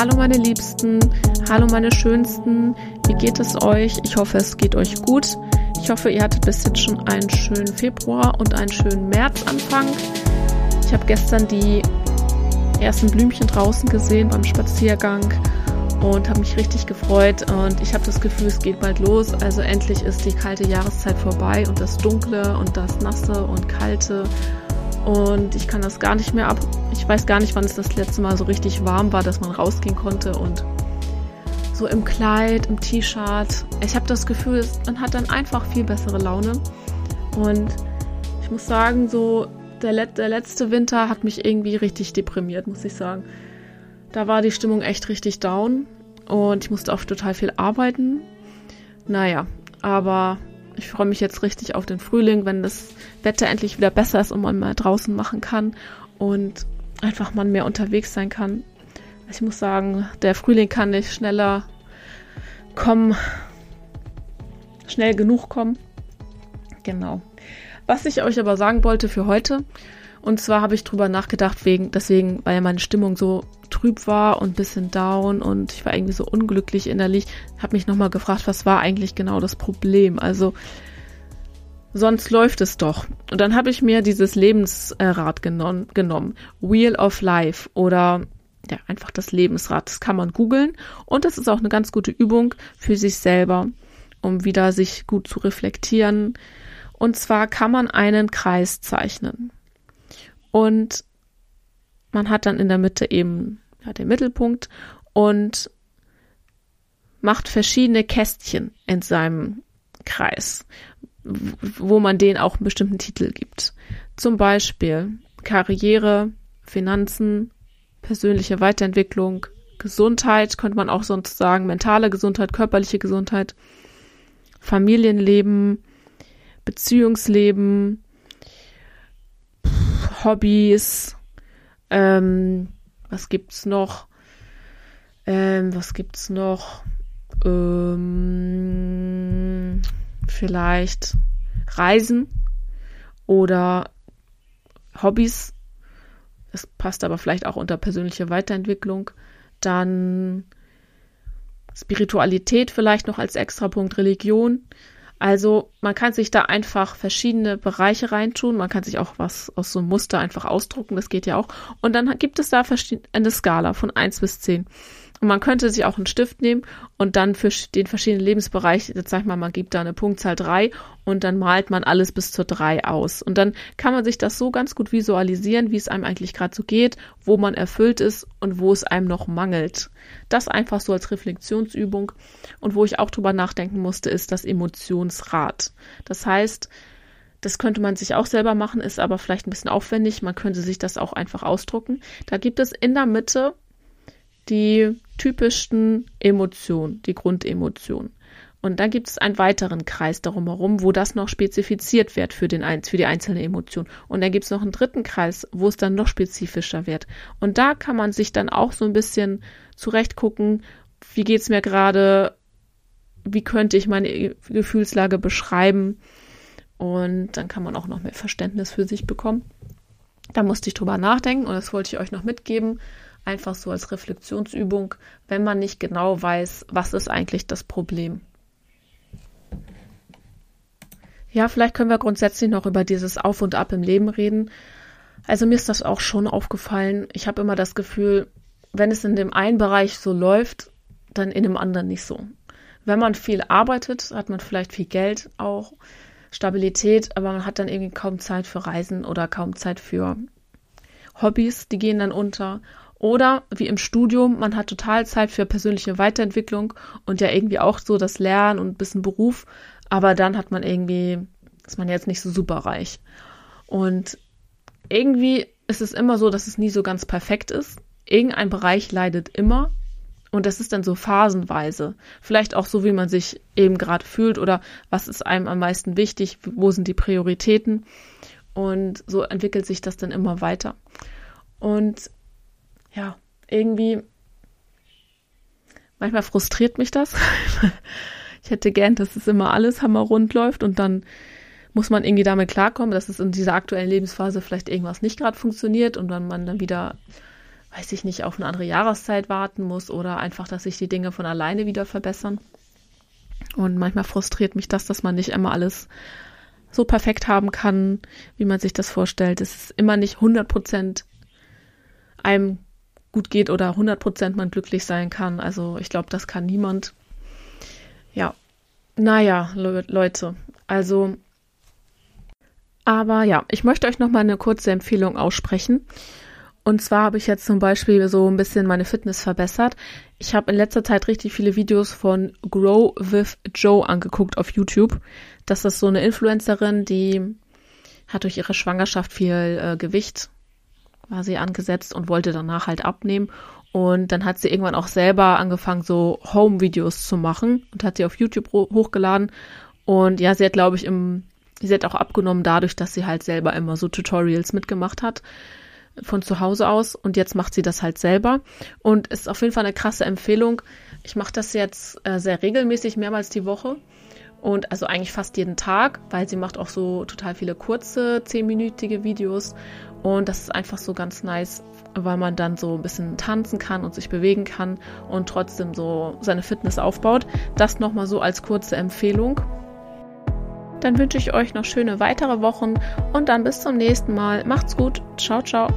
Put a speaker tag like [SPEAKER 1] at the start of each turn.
[SPEAKER 1] Hallo meine Liebsten, hallo meine Schönsten, wie geht es euch? Ich hoffe, es geht euch gut. Ich hoffe, ihr hattet bis jetzt schon einen schönen Februar und einen schönen Märzanfang. Ich habe gestern die ersten Blümchen draußen gesehen beim Spaziergang und habe mich richtig gefreut und ich habe das Gefühl, es geht bald los. Also endlich ist die kalte Jahreszeit vorbei und das Dunkle und das Nasse und Kalte und ich kann das gar nicht mehr ab. Ich weiß gar nicht, wann es das letzte Mal so richtig warm war, dass man rausgehen konnte und so im Kleid, im T-Shirt. Ich habe das Gefühl, man hat dann einfach viel bessere Laune. Und ich muss sagen, so der, Let der letzte Winter hat mich irgendwie richtig deprimiert, muss ich sagen. Da war die Stimmung echt richtig down und ich musste auch total viel arbeiten. Naja, aber ich freue mich jetzt richtig auf den Frühling, wenn das Wetter endlich wieder besser ist und man mal draußen machen kann und einfach mal mehr unterwegs sein kann. Ich muss sagen, der Frühling kann nicht schneller kommen, schnell genug kommen. Genau. Was ich euch aber sagen wollte für heute, und zwar habe ich drüber nachgedacht, wegen, deswegen, weil meine Stimmung so trüb war und bisschen down und ich war irgendwie so unglücklich innerlich, habe mich nochmal gefragt, was war eigentlich genau das Problem? Also, sonst läuft es doch. Und dann habe ich mir dieses Lebensrad genommen, genommen. Wheel of Life oder ja, einfach das Lebensrad. Das kann man googeln und das ist auch eine ganz gute Übung für sich selber, um wieder sich gut zu reflektieren. Und zwar kann man einen Kreis zeichnen. Und man hat dann in der Mitte eben ja, den Mittelpunkt und macht verschiedene Kästchen in seinem Kreis, wo man denen auch einen bestimmten Titel gibt. Zum Beispiel Karriere, Finanzen, persönliche Weiterentwicklung, Gesundheit, könnte man auch sonst sagen, mentale Gesundheit, körperliche Gesundheit, Familienleben, Beziehungsleben, Hobbys, ähm, was gibt's noch? Ähm, was gibt's noch? Ähm, vielleicht Reisen oder Hobbys. Das passt aber vielleicht auch unter persönliche Weiterentwicklung. Dann Spiritualität vielleicht noch als Extrapunkt, Religion. Also man kann sich da einfach verschiedene Bereiche reintun. Man kann sich auch was aus so einem Muster einfach ausdrucken. Das geht ja auch. Und dann gibt es da eine Skala von eins bis zehn. Und man könnte sich auch einen Stift nehmen und dann für den verschiedenen Lebensbereich, jetzt sag ich mal, man gibt da eine Punktzahl drei und dann malt man alles bis zur drei aus. Und dann kann man sich das so ganz gut visualisieren, wie es einem eigentlich gerade so geht, wo man erfüllt ist und wo es einem noch mangelt. Das einfach so als Reflexionsübung. Und wo ich auch drüber nachdenken musste, ist das Emotionsrad. Das heißt, das könnte man sich auch selber machen, ist aber vielleicht ein bisschen aufwendig. Man könnte sich das auch einfach ausdrucken. Da gibt es in der Mitte die typischsten Emotionen, die Grundemotionen. Und dann gibt es einen weiteren Kreis darum herum, wo das noch spezifiziert wird für, den, für die einzelne Emotion. Und dann gibt es noch einen dritten Kreis, wo es dann noch spezifischer wird. Und da kann man sich dann auch so ein bisschen zurechtgucken, wie geht es mir gerade, wie könnte ich meine Gefühlslage beschreiben. Und dann kann man auch noch mehr Verständnis für sich bekommen. Da musste ich drüber nachdenken und das wollte ich euch noch mitgeben einfach so als Reflexionsübung, wenn man nicht genau weiß, was ist eigentlich das Problem. Ja, vielleicht können wir grundsätzlich noch über dieses Auf und Ab im Leben reden. Also mir ist das auch schon aufgefallen. Ich habe immer das Gefühl, wenn es in dem einen Bereich so läuft, dann in dem anderen nicht so. Wenn man viel arbeitet, hat man vielleicht viel Geld auch, Stabilität, aber man hat dann irgendwie kaum Zeit für Reisen oder kaum Zeit für Hobbys, die gehen dann unter. Oder wie im Studium, man hat total Zeit für persönliche Weiterentwicklung und ja irgendwie auch so das Lernen und ein bisschen Beruf, aber dann hat man irgendwie, ist man jetzt nicht so super reich. Und irgendwie ist es immer so, dass es nie so ganz perfekt ist. Irgendein Bereich leidet immer und das ist dann so phasenweise. Vielleicht auch so, wie man sich eben gerade fühlt oder was ist einem am meisten wichtig, wo sind die Prioritäten. Und so entwickelt sich das dann immer weiter. Und ja, irgendwie, manchmal frustriert mich das. ich hätte gern, dass es immer alles hammerrund läuft und dann muss man irgendwie damit klarkommen, dass es in dieser aktuellen Lebensphase vielleicht irgendwas nicht gerade funktioniert und dann man dann wieder, weiß ich nicht, auf eine andere Jahreszeit warten muss oder einfach, dass sich die Dinge von alleine wieder verbessern. Und manchmal frustriert mich das, dass man nicht immer alles so perfekt haben kann, wie man sich das vorstellt. Es ist immer nicht 100 Prozent einem gut geht oder 100 Prozent man glücklich sein kann. Also ich glaube, das kann niemand. Ja, naja, Le Leute, also aber ja, ich möchte euch noch mal eine kurze Empfehlung aussprechen. Und zwar habe ich jetzt zum Beispiel so ein bisschen meine Fitness verbessert. Ich habe in letzter Zeit richtig viele Videos von Grow with Joe angeguckt auf YouTube. Das ist so eine Influencerin, die hat durch ihre Schwangerschaft viel äh, Gewicht quasi angesetzt und wollte danach halt abnehmen. Und dann hat sie irgendwann auch selber angefangen, so Home-Videos zu machen und hat sie auf YouTube hochgeladen. Und ja, sie hat, glaube ich, im, sie hat auch abgenommen dadurch, dass sie halt selber immer so Tutorials mitgemacht hat von zu Hause aus und jetzt macht sie das halt selber und ist auf jeden Fall eine krasse Empfehlung. Ich mache das jetzt äh, sehr regelmäßig, mehrmals die Woche und also eigentlich fast jeden Tag, weil sie macht auch so total viele kurze, zehnminütige Videos und das ist einfach so ganz nice, weil man dann so ein bisschen tanzen kann und sich bewegen kann und trotzdem so seine Fitness aufbaut. Das nochmal so als kurze Empfehlung. Dann wünsche ich euch noch schöne weitere Wochen und dann bis zum nächsten Mal. Macht's gut. Ciao, ciao.